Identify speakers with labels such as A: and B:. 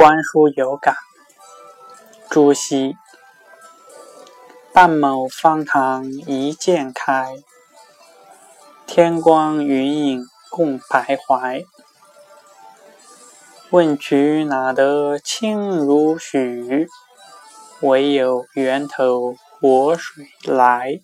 A: 观书有感朱熹。半亩方塘一鉴开天光云影共徘徊。问渠哪得清如许为有源头活水来。